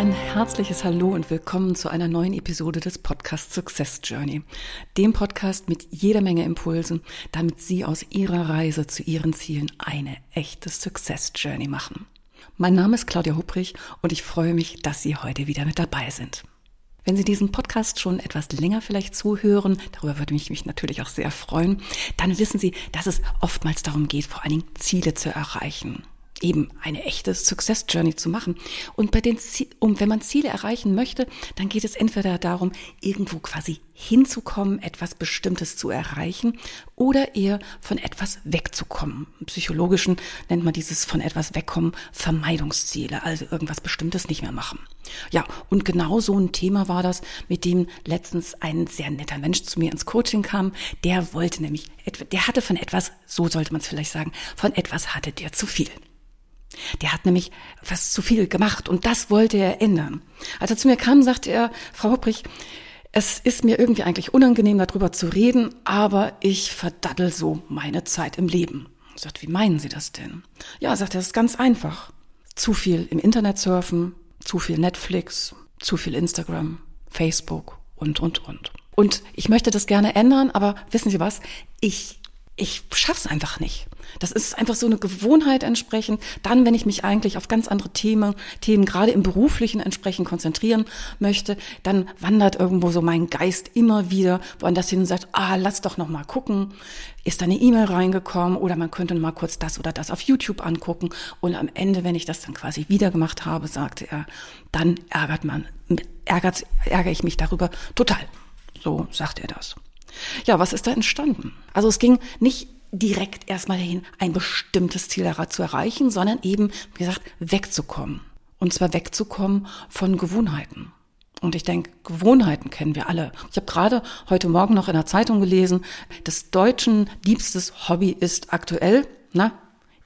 Ein herzliches Hallo und willkommen zu einer neuen Episode des Podcasts Success Journey, dem Podcast mit jeder Menge Impulsen, damit Sie aus Ihrer Reise zu Ihren Zielen eine echte Success Journey machen. Mein Name ist Claudia Hubrich und ich freue mich, dass Sie heute wieder mit dabei sind. Wenn Sie diesen Podcast schon etwas länger vielleicht zuhören, darüber würde ich mich natürlich auch sehr freuen, dann wissen Sie, dass es oftmals darum geht, vor allen Dingen Ziele zu erreichen eben eine echte Success Journey zu machen. Und bei den, um, wenn man Ziele erreichen möchte, dann geht es entweder darum, irgendwo quasi hinzukommen, etwas Bestimmtes zu erreichen oder eher von etwas wegzukommen. Im Psychologischen nennt man dieses von etwas wegkommen Vermeidungsziele, also irgendwas Bestimmtes nicht mehr machen. Ja, und genau so ein Thema war das, mit dem letztens ein sehr netter Mensch zu mir ins Coaching kam. Der wollte nämlich, der hatte von etwas, so sollte man es vielleicht sagen, von etwas hatte der zu viel. Der hat nämlich was zu viel gemacht und das wollte er ändern. Als er zu mir kam, sagte er, Frau Hopprich, es ist mir irgendwie eigentlich unangenehm, darüber zu reden, aber ich verdaddel so meine Zeit im Leben. Ich sagte, wie meinen Sie das denn? Ja, sagt er, es ist ganz einfach. Zu viel im Internet surfen, zu viel Netflix, zu viel Instagram, Facebook und, und, und. Und ich möchte das gerne ändern, aber wissen Sie was? Ich ich schaff's einfach nicht. Das ist einfach so eine Gewohnheit entsprechend. Dann, wenn ich mich eigentlich auf ganz andere Themen, Themen gerade im beruflichen entsprechend konzentrieren möchte, dann wandert irgendwo so mein Geist immer wieder woanders hin und sagt, ah, lass doch noch mal gucken. Ist da eine E-Mail reingekommen oder man könnte mal kurz das oder das auf YouTube angucken. Und am Ende, wenn ich das dann quasi wieder gemacht habe, sagte er, dann ärgert man, ärgert, ärgere ich mich darüber total. So sagt er das. Ja, was ist da entstanden? Also es ging nicht direkt erstmal dahin, ein bestimmtes Ziel zu erreichen, sondern eben, wie gesagt, wegzukommen. Und zwar wegzukommen von Gewohnheiten. Und ich denke, Gewohnheiten kennen wir alle. Ich habe gerade heute Morgen noch in der Zeitung gelesen, des Deutschen liebstes Hobby ist aktuell, na,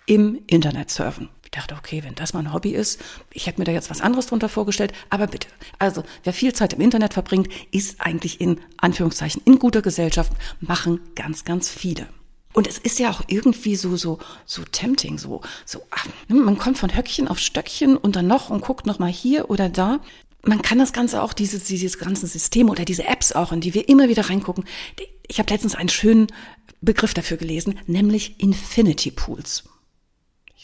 im Internet surfen dachte, okay, wenn das mein Hobby ist, ich hätte mir da jetzt was anderes drunter vorgestellt, aber bitte. Also, wer viel Zeit im Internet verbringt, ist eigentlich in Anführungszeichen in guter Gesellschaft, machen ganz, ganz viele. Und es ist ja auch irgendwie so, so, so tempting, so, so, ach, ne, man kommt von Höckchen auf Stöckchen und dann noch und guckt noch mal hier oder da. Man kann das Ganze auch, dieses, dieses ganze System oder diese Apps auch, in die wir immer wieder reingucken. Ich habe letztens einen schönen Begriff dafür gelesen, nämlich Infinity Pools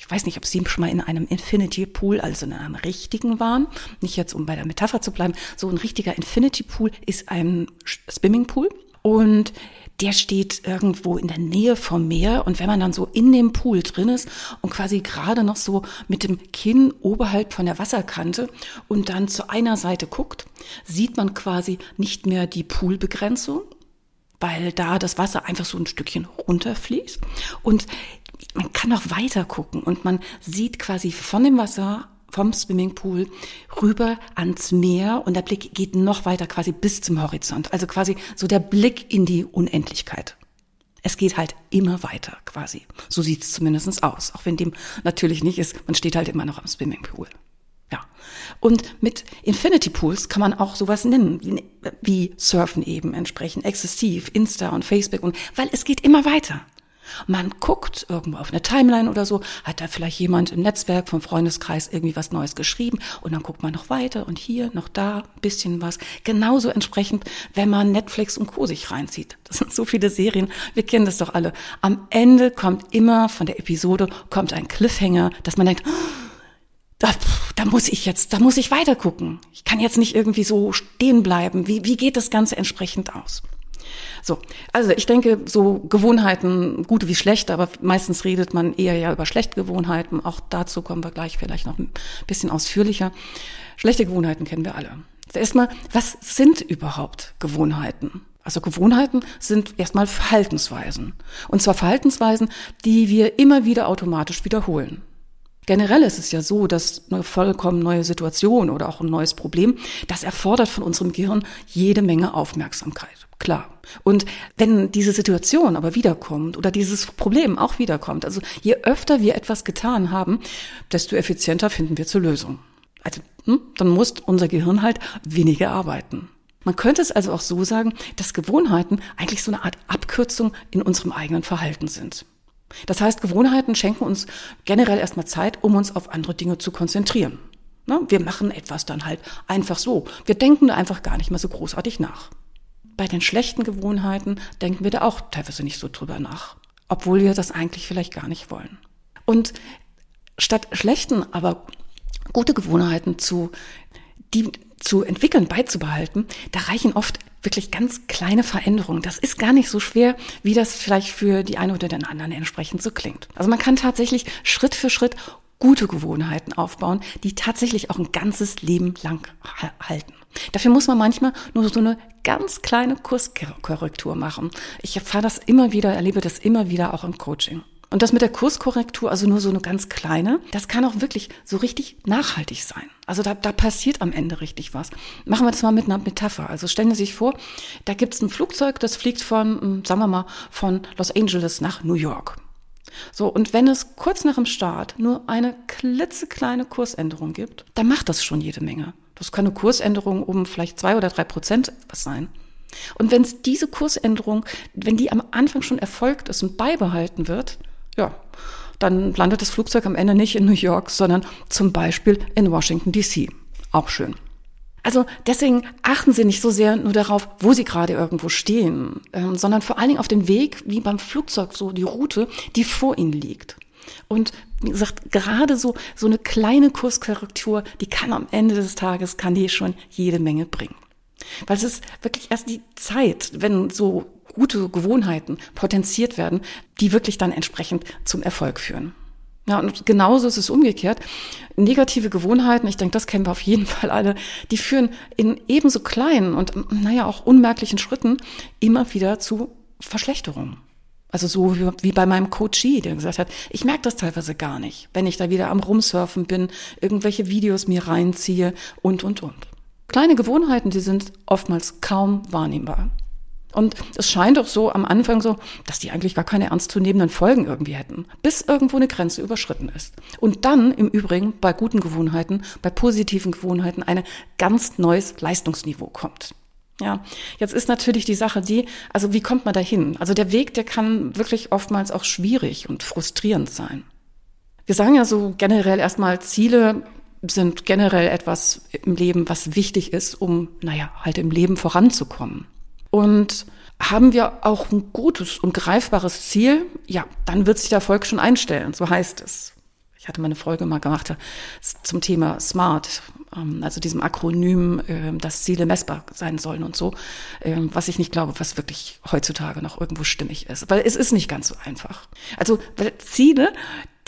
ich weiß nicht, ob Sie schon mal in einem Infinity Pool, also in einem richtigen waren, nicht jetzt um bei der Metapher zu bleiben, so ein richtiger Infinity Pool ist ein Swimmingpool. Und der steht irgendwo in der Nähe vom Meer. Und wenn man dann so in dem Pool drin ist und quasi gerade noch so mit dem Kinn oberhalb von der Wasserkante und dann zu einer Seite guckt, sieht man quasi nicht mehr die Poolbegrenzung, weil da das Wasser einfach so ein Stückchen runterfließt. Und man kann auch weiter gucken und man sieht quasi von dem Wasser vom Swimmingpool rüber ans Meer und der Blick geht noch weiter quasi bis zum Horizont. Also quasi so der Blick in die Unendlichkeit. Es geht halt immer weiter quasi. So sieht es zumindest aus. Auch wenn dem natürlich nicht ist, man steht halt immer noch am Swimmingpool. Ja. Und mit Infinity Pools kann man auch sowas nennen, wie, wie Surfen eben entsprechend, exzessiv, Insta und Facebook und, weil es geht immer weiter. Man guckt irgendwo auf eine Timeline oder so, hat da vielleicht jemand im Netzwerk vom Freundeskreis irgendwie was Neues geschrieben und dann guckt man noch weiter und hier, noch da, bisschen was. Genauso entsprechend, wenn man Netflix und Co. sich reinzieht. Das sind so viele Serien, wir kennen das doch alle. Am Ende kommt immer von der Episode, kommt ein Cliffhanger, dass man denkt, da, da muss ich jetzt, da muss ich weiter gucken. Ich kann jetzt nicht irgendwie so stehen bleiben. Wie, wie geht das Ganze entsprechend aus? So, also ich denke, so Gewohnheiten, gute wie schlechte, aber meistens redet man eher ja über schlechte Gewohnheiten. Auch dazu kommen wir gleich vielleicht noch ein bisschen ausführlicher. Schlechte Gewohnheiten kennen wir alle. Erstmal, was sind überhaupt Gewohnheiten? Also Gewohnheiten sind erstmal Verhaltensweisen. Und zwar Verhaltensweisen, die wir immer wieder automatisch wiederholen. Generell ist es ja so, dass eine vollkommen neue Situation oder auch ein neues Problem, das erfordert von unserem Gehirn jede Menge Aufmerksamkeit. Klar. Und wenn diese Situation aber wiederkommt oder dieses Problem auch wiederkommt, also je öfter wir etwas getan haben, desto effizienter finden wir zur Lösung. Also hm, dann muss unser Gehirn halt weniger arbeiten. Man könnte es also auch so sagen, dass Gewohnheiten eigentlich so eine Art Abkürzung in unserem eigenen Verhalten sind. Das heißt, Gewohnheiten schenken uns generell erstmal Zeit, um uns auf andere Dinge zu konzentrieren. Wir machen etwas dann halt einfach so. Wir denken da einfach gar nicht mehr so großartig nach. Bei den schlechten Gewohnheiten denken wir da auch teilweise nicht so drüber nach, obwohl wir das eigentlich vielleicht gar nicht wollen. Und statt schlechten, aber gute Gewohnheiten zu, die zu entwickeln, beizubehalten, da reichen oft wirklich ganz kleine Veränderungen. Das ist gar nicht so schwer, wie das vielleicht für die eine oder den anderen entsprechend so klingt. Also man kann tatsächlich Schritt für Schritt gute Gewohnheiten aufbauen, die tatsächlich auch ein ganzes Leben lang halten. Dafür muss man manchmal nur so eine ganz kleine Kurskorrektur machen. Ich erfahre das immer wieder, erlebe das immer wieder auch im Coaching. Und das mit der Kurskorrektur, also nur so eine ganz kleine, das kann auch wirklich so richtig nachhaltig sein. Also da, da passiert am Ende richtig was. Machen wir das mal mit einer Metapher. Also stellen Sie sich vor, da gibt es ein Flugzeug, das fliegt von, hm, sagen wir mal, von Los Angeles nach New York. So, und wenn es kurz nach dem Start nur eine klitzekleine Kursänderung gibt, dann macht das schon jede Menge. Das kann eine Kursänderung um vielleicht zwei oder drei Prozent was sein. Und wenn es diese Kursänderung, wenn die am Anfang schon erfolgt ist und beibehalten wird, ja, dann landet das Flugzeug am Ende nicht in New York, sondern zum Beispiel in Washington DC. Auch schön. Also deswegen achten Sie nicht so sehr nur darauf, wo Sie gerade irgendwo stehen, ähm, sondern vor allen Dingen auf den Weg, wie beim Flugzeug, so die Route, die vor Ihnen liegt. Und wie gesagt, gerade so, so eine kleine Kurskorrektur, die kann am Ende des Tages, kann die schon jede Menge bringen. Weil es ist wirklich erst die Zeit, wenn so gute Gewohnheiten potenziert werden, die wirklich dann entsprechend zum Erfolg führen. Ja, und genauso ist es umgekehrt. Negative Gewohnheiten, ich denke, das kennen wir auf jeden Fall alle, die führen in ebenso kleinen und, naja, auch unmerklichen Schritten immer wieder zu Verschlechterungen. Also so wie, wie bei meinem Coachie, der gesagt hat, ich merke das teilweise gar nicht, wenn ich da wieder am Rumsurfen bin, irgendwelche Videos mir reinziehe und, und, und. Kleine Gewohnheiten, die sind oftmals kaum wahrnehmbar. Und es scheint auch so am Anfang so, dass die eigentlich gar keine ernstzunehmenden Folgen irgendwie hätten, bis irgendwo eine Grenze überschritten ist. Und dann im Übrigen bei guten Gewohnheiten, bei positiven Gewohnheiten eine ganz neues Leistungsniveau kommt. Ja, jetzt ist natürlich die Sache die, also wie kommt man dahin? Also der Weg, der kann wirklich oftmals auch schwierig und frustrierend sein. Wir sagen ja so generell erstmal, Ziele sind generell etwas im Leben, was wichtig ist, um, naja, halt im Leben voranzukommen. Und haben wir auch ein gutes und greifbares Ziel, ja, dann wird sich der Erfolg schon einstellen, so heißt es. Ich hatte mal eine Folge mal gemacht zum Thema SMART, ähm, also diesem Akronym, ähm, dass Ziele messbar sein sollen und so, ähm, was ich nicht glaube, was wirklich heutzutage noch irgendwo stimmig ist. Weil es ist nicht ganz so einfach. Also weil Ziele,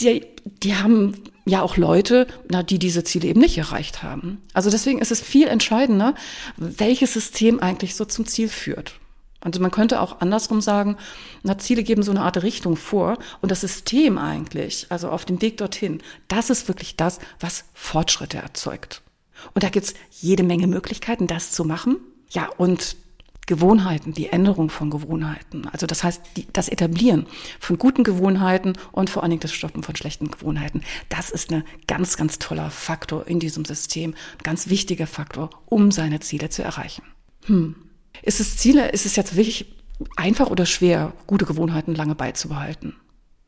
die, die haben ja auch Leute, na, die diese Ziele eben nicht erreicht haben. Also deswegen ist es viel entscheidender, welches System eigentlich so zum Ziel führt. Also man könnte auch andersrum sagen, na, Ziele geben so eine Art Richtung vor und das System eigentlich, also auf dem Weg dorthin, das ist wirklich das, was Fortschritte erzeugt. Und da gibt's jede Menge Möglichkeiten, das zu machen. Ja, und Gewohnheiten, die Änderung von Gewohnheiten. Also das heißt, die, das Etablieren von guten Gewohnheiten und vor allen Dingen das Stoppen von schlechten Gewohnheiten. Das ist ein ganz, ganz toller Faktor in diesem System, ein ganz wichtiger Faktor, um seine Ziele zu erreichen. Hm. Ist es Ziele, ist es jetzt wirklich einfach oder schwer, gute Gewohnheiten lange beizubehalten?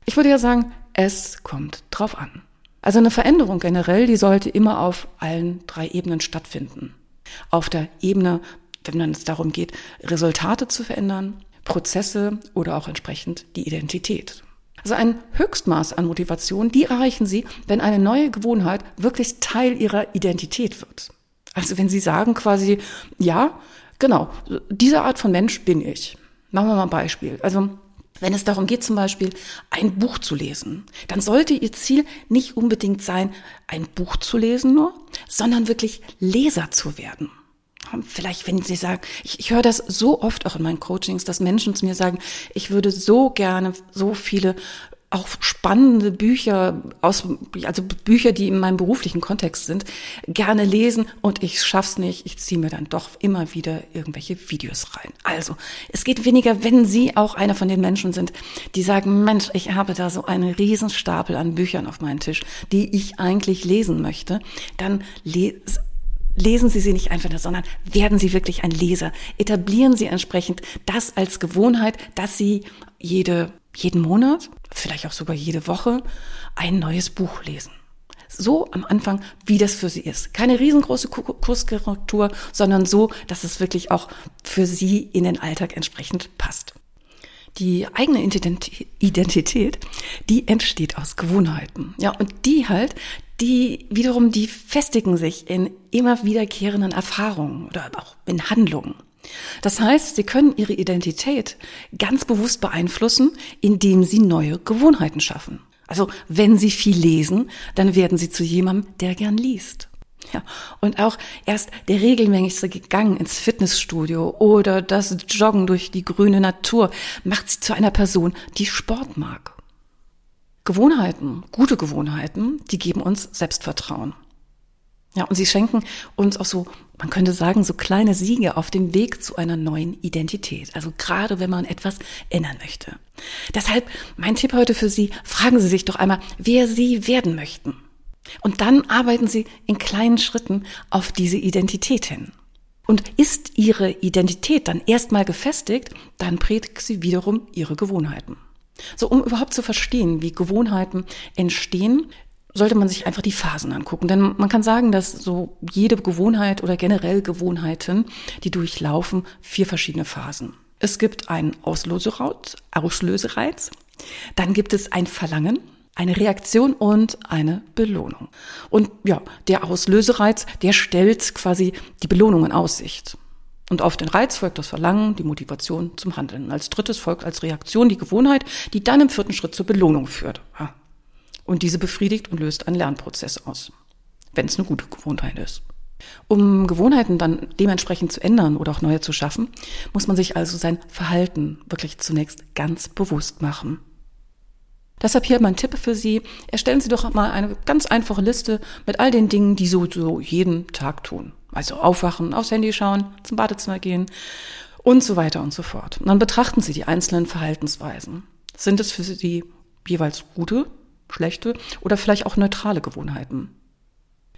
Ich würde ja sagen, es kommt drauf an. Also eine Veränderung generell, die sollte immer auf allen drei Ebenen stattfinden. Auf der Ebene wenn es darum geht, Resultate zu verändern, Prozesse oder auch entsprechend die Identität. Also ein Höchstmaß an Motivation, die erreichen Sie, wenn eine neue Gewohnheit wirklich Teil Ihrer Identität wird. Also wenn Sie sagen quasi, ja, genau, diese Art von Mensch bin ich. Machen wir mal ein Beispiel. Also wenn es darum geht, zum Beispiel ein Buch zu lesen, dann sollte Ihr Ziel nicht unbedingt sein, ein Buch zu lesen nur, sondern wirklich Leser zu werden. Vielleicht, wenn Sie sagen, ich, ich höre das so oft auch in meinen Coachings, dass Menschen zu mir sagen, ich würde so gerne so viele auch spannende Bücher aus, also Bücher, die in meinem beruflichen Kontext sind, gerne lesen und ich schaff's nicht. Ich ziehe mir dann doch immer wieder irgendwelche Videos rein. Also, es geht weniger, wenn Sie auch einer von den Menschen sind, die sagen, Mensch, ich habe da so einen Riesenstapel an Büchern auf meinem Tisch, die ich eigentlich lesen möchte, dann lesen lesen Sie sie nicht einfach nur, sondern werden Sie wirklich ein Leser. Etablieren Sie entsprechend das als Gewohnheit, dass Sie jede jeden Monat, vielleicht auch sogar jede Woche, ein neues Buch lesen. So am Anfang, wie das für Sie ist. Keine riesengroße Kurskorrektur, sondern so, dass es wirklich auch für Sie in den Alltag entsprechend passt. Die eigene Identität, die entsteht aus Gewohnheiten. Ja, und die halt, die wiederum, die festigen sich in immer wiederkehrenden Erfahrungen oder auch in Handlungen. Das heißt, Sie können Ihre Identität ganz bewusst beeinflussen, indem Sie neue Gewohnheiten schaffen. Also wenn Sie viel lesen, dann werden Sie zu jemandem, der gern liest. Ja, und auch erst der regelmäßigste Gang ins Fitnessstudio oder das Joggen durch die grüne Natur macht Sie zu einer Person, die Sport mag. Gewohnheiten, gute Gewohnheiten, die geben uns Selbstvertrauen. Ja, und sie schenken uns auch so, man könnte sagen, so kleine Siege auf dem Weg zu einer neuen Identität. Also gerade wenn man etwas ändern möchte. Deshalb mein Tipp heute für Sie, fragen Sie sich doch einmal, wer Sie werden möchten. Und dann arbeiten Sie in kleinen Schritten auf diese Identität hin. Und ist Ihre Identität dann erstmal gefestigt, dann prägt sie wiederum Ihre Gewohnheiten. So, um überhaupt zu verstehen, wie Gewohnheiten entstehen, sollte man sich einfach die Phasen angucken. Denn man kann sagen, dass so jede Gewohnheit oder generell Gewohnheiten, die durchlaufen, vier verschiedene Phasen. Es gibt einen Auslösereiz, Auslösereiz, dann gibt es ein Verlangen, eine Reaktion und eine Belohnung. Und ja, der Auslösereiz, der stellt quasi die Belohnung in Aussicht. Und auf den Reiz folgt das Verlangen, die Motivation zum Handeln. Als drittes folgt als Reaktion die Gewohnheit, die dann im vierten Schritt zur Belohnung führt. Und diese befriedigt und löst einen Lernprozess aus, wenn es eine gute Gewohnheit ist. Um Gewohnheiten dann dementsprechend zu ändern oder auch neue zu schaffen, muss man sich also sein Verhalten wirklich zunächst ganz bewusst machen. Deshalb hier mein Tipp für Sie. Erstellen Sie doch mal eine ganz einfache Liste mit all den Dingen, die Sie so jeden Tag tun. Also aufwachen, aufs Handy schauen, zum Badezimmer gehen und so weiter und so fort. Und dann betrachten Sie die einzelnen Verhaltensweisen. Sind es für Sie jeweils gute schlechte oder vielleicht auch neutrale Gewohnheiten.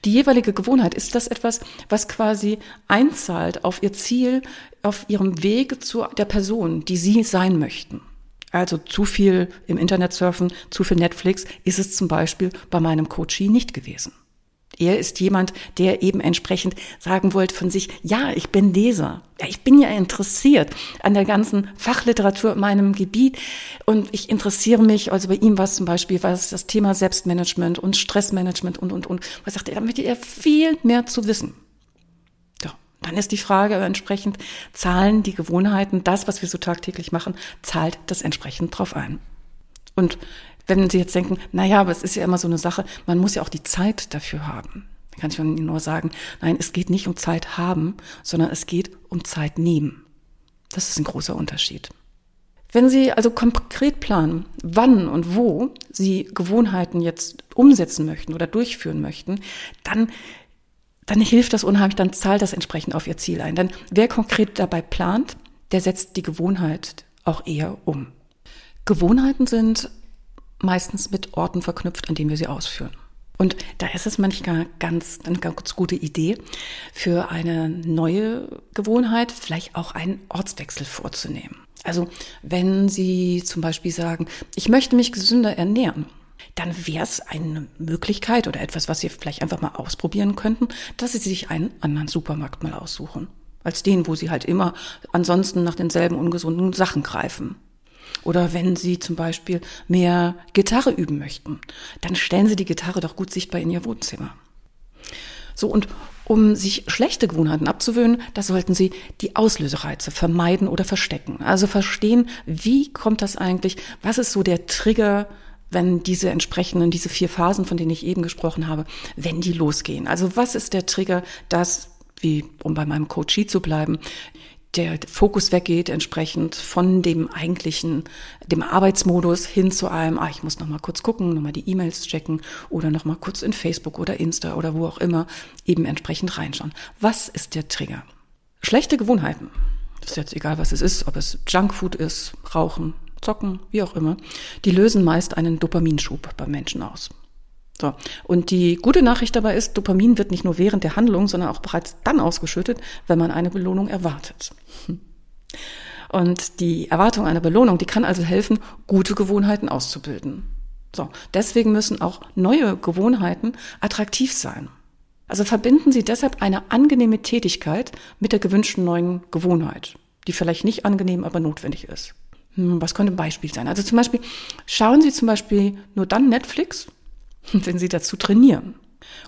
Die jeweilige Gewohnheit, ist das etwas, was quasi einzahlt auf ihr Ziel, auf ihrem Weg zu der Person, die sie sein möchten? Also zu viel im Internet surfen, zu viel Netflix ist es zum Beispiel bei meinem Coachie nicht gewesen. Er ist jemand, der eben entsprechend sagen wollte von sich, ja, ich bin Leser. Ja, ich bin ja interessiert an der ganzen Fachliteratur in meinem Gebiet und ich interessiere mich, also bei ihm war es zum Beispiel, was das Thema Selbstmanagement und Stressmanagement und, und, und. Was sagt er, da möchte er viel mehr zu wissen. Ja, dann ist die Frage entsprechend, zahlen die Gewohnheiten, das, was wir so tagtäglich machen, zahlt das entsprechend drauf ein. Und wenn Sie jetzt denken, na ja, aber es ist ja immer so eine Sache, man muss ja auch die Zeit dafür haben. Dann kann ich Ihnen nur sagen, nein, es geht nicht um Zeit haben, sondern es geht um Zeit nehmen. Das ist ein großer Unterschied. Wenn Sie also konkret planen, wann und wo Sie Gewohnheiten jetzt umsetzen möchten oder durchführen möchten, dann, dann hilft das unheimlich, dann zahlt das entsprechend auf Ihr Ziel ein. Denn wer konkret dabei plant, der setzt die Gewohnheit auch eher um. Gewohnheiten sind meistens mit Orten verknüpft, an denen wir sie ausführen. Und da ist es manchmal ganz, eine ganz gute Idee, für eine neue Gewohnheit vielleicht auch einen Ortswechsel vorzunehmen. Also wenn Sie zum Beispiel sagen, ich möchte mich gesünder ernähren, dann wäre es eine Möglichkeit oder etwas, was Sie vielleicht einfach mal ausprobieren könnten, dass Sie sich einen anderen Supermarkt mal aussuchen. Als den, wo Sie halt immer ansonsten nach denselben ungesunden Sachen greifen. Oder wenn Sie zum Beispiel mehr Gitarre üben möchten, dann stellen Sie die Gitarre doch gut sichtbar in Ihr Wohnzimmer. So, und um sich schlechte Gewohnheiten abzuwöhnen, da sollten Sie die Auslösereize vermeiden oder verstecken. Also verstehen, wie kommt das eigentlich, was ist so der Trigger, wenn diese entsprechenden, diese vier Phasen, von denen ich eben gesprochen habe, wenn die losgehen. Also was ist der Trigger, dass, wie, um bei meinem Coachie zu bleiben, der Fokus weggeht entsprechend von dem eigentlichen, dem Arbeitsmodus hin zu einem, ah, ich muss noch mal kurz gucken, noch mal die E-Mails checken oder noch mal kurz in Facebook oder Insta oder wo auch immer eben entsprechend reinschauen. Was ist der Trigger? Schlechte Gewohnheiten. Ist jetzt egal, was es ist, ob es Junkfood ist, Rauchen, Zocken, wie auch immer. Die lösen meist einen Dopaminschub beim Menschen aus. So. Und die gute Nachricht dabei ist, Dopamin wird nicht nur während der Handlung, sondern auch bereits dann ausgeschüttet, wenn man eine Belohnung erwartet. Und die Erwartung einer Belohnung, die kann also helfen, gute Gewohnheiten auszubilden. So. Deswegen müssen auch neue Gewohnheiten attraktiv sein. Also verbinden Sie deshalb eine angenehme Tätigkeit mit der gewünschten neuen Gewohnheit, die vielleicht nicht angenehm, aber notwendig ist. Hm, was könnte ein Beispiel sein? Also zum Beispiel schauen Sie zum Beispiel nur dann Netflix, wenn Sie dazu trainieren.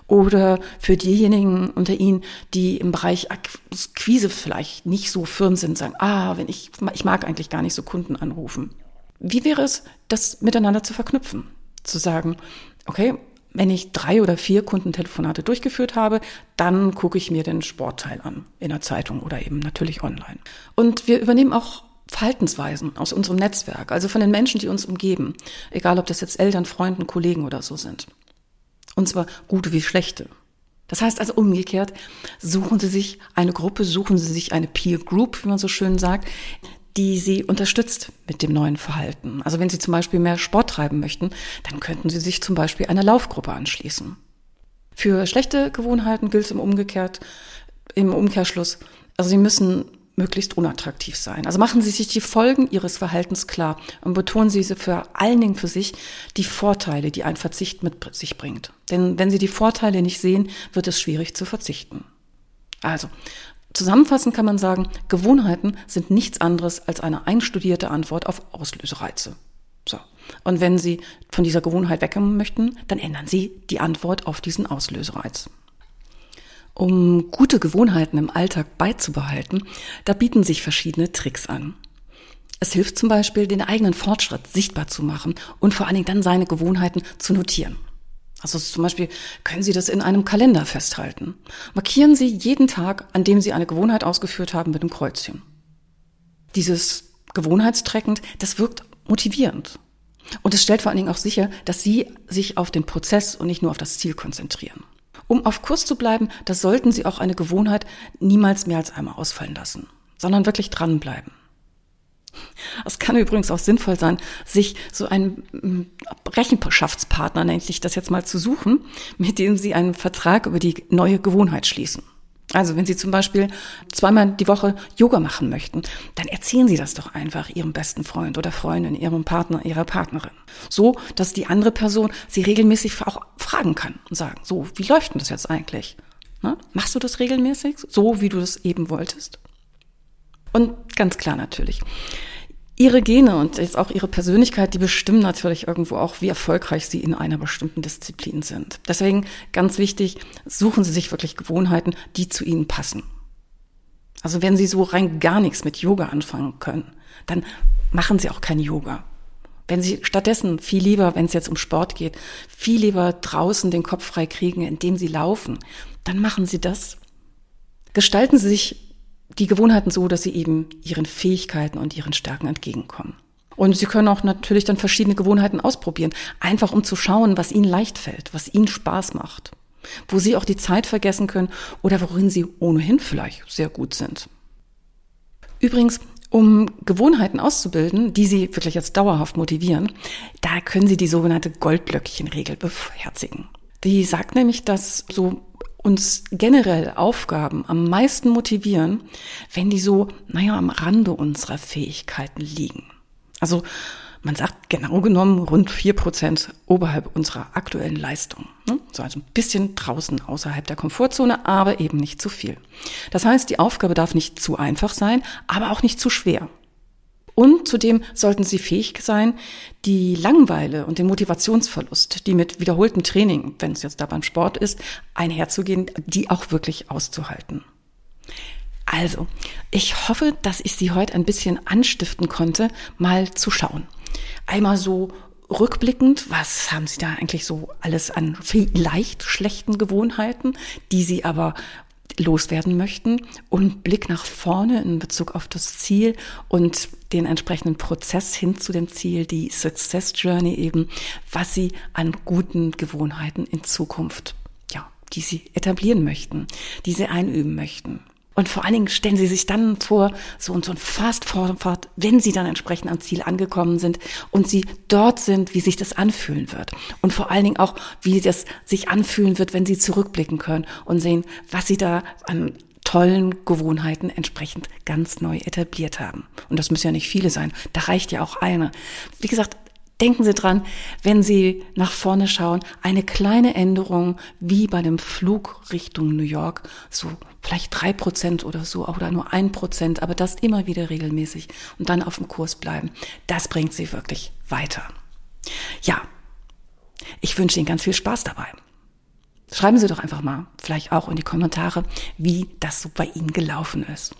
Oder für diejenigen unter Ihnen, die im Bereich Akquise vielleicht nicht so firm sind, sagen, ah, wenn ich, ich mag eigentlich gar nicht so Kunden anrufen. Wie wäre es, das miteinander zu verknüpfen? Zu sagen, okay, wenn ich drei oder vier Kundentelefonate durchgeführt habe, dann gucke ich mir den Sportteil an in der Zeitung oder eben natürlich online. Und wir übernehmen auch Verhaltensweisen aus unserem Netzwerk, also von den Menschen, die uns umgeben, egal ob das jetzt Eltern, Freunden, Kollegen oder so sind. Und zwar gute wie schlechte. Das heißt also umgekehrt, suchen Sie sich eine Gruppe, suchen Sie sich eine Peer Group, wie man so schön sagt, die Sie unterstützt mit dem neuen Verhalten. Also wenn Sie zum Beispiel mehr Sport treiben möchten, dann könnten Sie sich zum Beispiel einer Laufgruppe anschließen. Für schlechte Gewohnheiten gilt es im Umgekehrt, im Umkehrschluss, also Sie müssen möglichst unattraktiv sein. Also machen Sie sich die Folgen Ihres Verhaltens klar und betonen Sie vor allen Dingen für sich die Vorteile, die ein Verzicht mit sich bringt. Denn wenn Sie die Vorteile nicht sehen, wird es schwierig zu verzichten. Also, zusammenfassend kann man sagen, Gewohnheiten sind nichts anderes als eine einstudierte Antwort auf Auslösereize. So. Und wenn Sie von dieser Gewohnheit wegkommen möchten, dann ändern Sie die Antwort auf diesen Auslösereiz. Um gute Gewohnheiten im Alltag beizubehalten, da bieten sich verschiedene Tricks an. Es hilft zum Beispiel, den eigenen Fortschritt sichtbar zu machen und vor allen Dingen dann seine Gewohnheiten zu notieren. Also zum Beispiel können Sie das in einem Kalender festhalten. Markieren Sie jeden Tag, an dem Sie eine Gewohnheit ausgeführt haben, mit einem Kreuzchen. Dieses Gewohnheitstreckend, das wirkt motivierend. Und es stellt vor allen Dingen auch sicher, dass Sie sich auf den Prozess und nicht nur auf das Ziel konzentrieren. Um auf Kurs zu bleiben, da sollten Sie auch eine Gewohnheit niemals mehr als einmal ausfallen lassen, sondern wirklich dranbleiben. Es kann übrigens auch sinnvoll sein, sich so einen mm, Rechenschaftspartner, nenne ich das jetzt mal, zu suchen, mit dem Sie einen Vertrag über die neue Gewohnheit schließen. Also wenn Sie zum Beispiel zweimal die Woche Yoga machen möchten, dann erzählen Sie das doch einfach Ihrem besten Freund oder Freundin, Ihrem Partner, Ihrer Partnerin. So, dass die andere Person Sie regelmäßig auch fragen kann und sagen, so, wie läuft denn das jetzt eigentlich? Na, machst du das regelmäßig, so wie du das eben wolltest? Und ganz klar natürlich, Ihre Gene und jetzt auch Ihre Persönlichkeit, die bestimmen natürlich irgendwo auch, wie erfolgreich Sie in einer bestimmten Disziplin sind. Deswegen ganz wichtig, suchen Sie sich wirklich Gewohnheiten, die zu Ihnen passen. Also wenn Sie so rein gar nichts mit Yoga anfangen können, dann machen Sie auch kein Yoga. Wenn Sie stattdessen viel lieber, wenn es jetzt um Sport geht, viel lieber draußen den Kopf frei kriegen, indem Sie laufen, dann machen Sie das. Gestalten Sie sich die Gewohnheiten so, dass sie eben ihren Fähigkeiten und ihren Stärken entgegenkommen. Und Sie können auch natürlich dann verschiedene Gewohnheiten ausprobieren, einfach um zu schauen, was Ihnen leicht fällt, was Ihnen Spaß macht, wo Sie auch die Zeit vergessen können oder worin Sie ohnehin vielleicht sehr gut sind. Übrigens, um Gewohnheiten auszubilden, die Sie wirklich jetzt dauerhaft motivieren, da können Sie die sogenannte Goldlöckchenregel beherzigen. Die sagt nämlich, dass so uns generell Aufgaben am meisten motivieren, wenn die so, naja, am Rande unserer Fähigkeiten liegen. Also man sagt genau genommen rund vier Prozent oberhalb unserer aktuellen Leistung. Ne? So also ein bisschen draußen außerhalb der Komfortzone, aber eben nicht zu viel. Das heißt, die Aufgabe darf nicht zu einfach sein, aber auch nicht zu schwer. Und zudem sollten sie fähig sein, die Langweile und den Motivationsverlust, die mit wiederholtem Training, wenn es jetzt da beim Sport ist, einherzugehen, die auch wirklich auszuhalten. Also, ich hoffe, dass ich Sie heute ein bisschen anstiften konnte, mal zu schauen. Einmal so rückblickend, was haben Sie da eigentlich so alles an vielleicht schlechten Gewohnheiten, die Sie aber loswerden möchten und Blick nach vorne in Bezug auf das Ziel und den entsprechenden Prozess hin zu dem Ziel, die Success Journey eben, was sie an guten Gewohnheiten in Zukunft, ja, die sie etablieren möchten, die sie einüben möchten. Und vor allen Dingen stellen Sie sich dann vor, so und so ein Fast Forward, wenn Sie dann entsprechend am Ziel angekommen sind und Sie dort sind, wie sich das anfühlen wird. Und vor allen Dingen auch, wie das sich anfühlen wird, wenn Sie zurückblicken können und sehen, was Sie da an tollen Gewohnheiten entsprechend ganz neu etabliert haben. Und das müssen ja nicht viele sein. Da reicht ja auch eine. Wie gesagt, Denken Sie dran, wenn Sie nach vorne schauen, eine kleine Änderung wie bei dem Flug Richtung New York, so vielleicht drei Prozent oder so, oder nur ein Prozent, aber das immer wieder regelmäßig und dann auf dem Kurs bleiben, das bringt Sie wirklich weiter. Ja, ich wünsche Ihnen ganz viel Spaß dabei. Schreiben Sie doch einfach mal, vielleicht auch in die Kommentare, wie das so bei Ihnen gelaufen ist.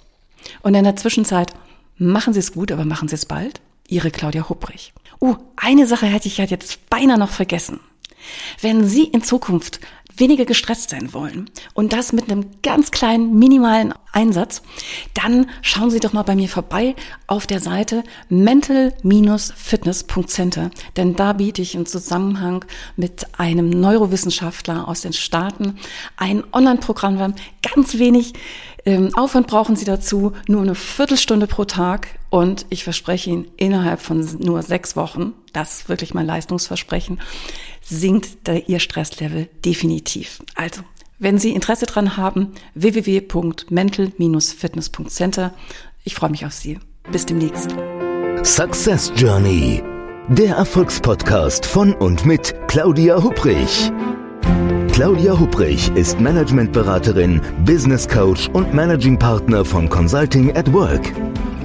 Und in der Zwischenzeit machen Sie es gut, aber machen Sie es bald. Ihre Claudia Hupprich. Oh, eine Sache hätte ich ja jetzt beinahe noch vergessen. Wenn Sie in Zukunft weniger gestresst sein wollen. Und das mit einem ganz kleinen minimalen Einsatz, dann schauen Sie doch mal bei mir vorbei auf der Seite mental-fitness.center, denn da biete ich im Zusammenhang mit einem Neurowissenschaftler aus den Staaten ein Online-Programm, ganz wenig ähm, Aufwand brauchen Sie dazu, nur eine Viertelstunde pro Tag. Und ich verspreche Ihnen, innerhalb von nur sechs Wochen, das ist wirklich mein Leistungsversprechen, sinkt da Ihr Stresslevel definitiv. Also, wenn Sie Interesse dran haben, www.mental-fitness.center. Ich freue mich auf Sie. Bis demnächst. Success Journey. Der Erfolgspodcast von und mit Claudia Hubrich. Claudia Hubrich ist Managementberaterin, Business Coach und Managing Partner von Consulting at Work.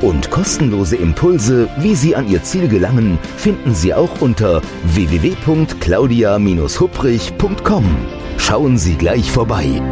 Und kostenlose Impulse, wie Sie an Ihr Ziel gelangen, finden Sie auch unter www.claudia-hupprich.com. Schauen Sie gleich vorbei.